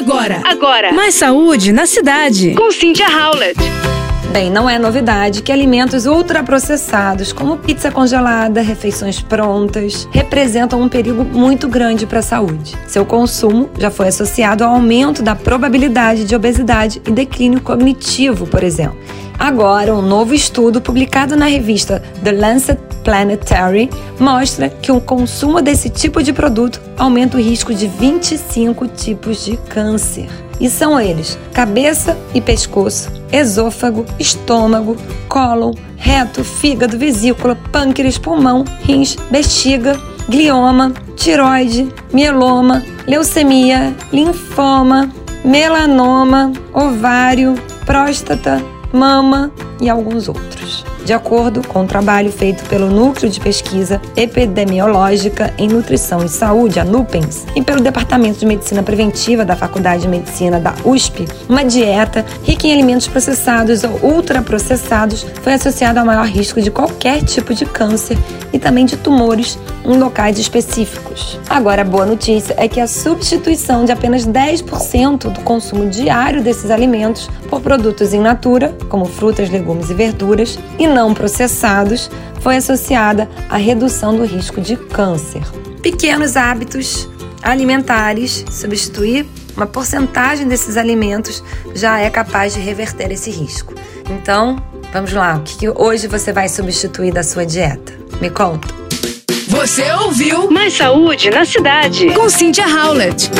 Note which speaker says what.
Speaker 1: Agora.
Speaker 2: Agora.
Speaker 1: Mais saúde na cidade.
Speaker 2: Com Cynthia Howlett.
Speaker 3: Bem, não é novidade que alimentos ultraprocessados, como pizza congelada, refeições prontas, representam um perigo muito grande para a saúde. Seu consumo já foi associado ao aumento da probabilidade de obesidade e declínio cognitivo, por exemplo. Agora, um novo estudo publicado na revista The Lancet Planetary mostra que o consumo desse tipo de produto aumenta o risco de 25 tipos de câncer. E são eles: cabeça e pescoço, esôfago, estômago, cólon, reto, fígado, vesícula, pâncreas, pulmão, rins, bexiga, glioma, tiroide, mieloma, leucemia, linfoma, melanoma, ovário, próstata, mama e alguns outros de acordo com o um trabalho feito pelo Núcleo de Pesquisa Epidemiológica em Nutrição e Saúde, a NUPENS, e pelo Departamento de Medicina Preventiva da Faculdade de Medicina da USP, uma dieta rica em alimentos processados ou ultraprocessados foi associada ao maior risco de qualquer tipo de câncer e também de tumores em locais específicos. Agora, a boa notícia é que a substituição de apenas 10% do consumo diário desses alimentos por produtos in natura, como frutas, legumes e verduras, e não processados foi associada à redução do risco de câncer. Pequenos hábitos alimentares, substituir uma porcentagem desses alimentos já é capaz de reverter esse risco. Então, vamos lá, o que hoje você vai substituir da sua dieta? Me conta.
Speaker 1: Você ouviu
Speaker 2: Mais Saúde na Cidade
Speaker 1: com Cynthia Howlett.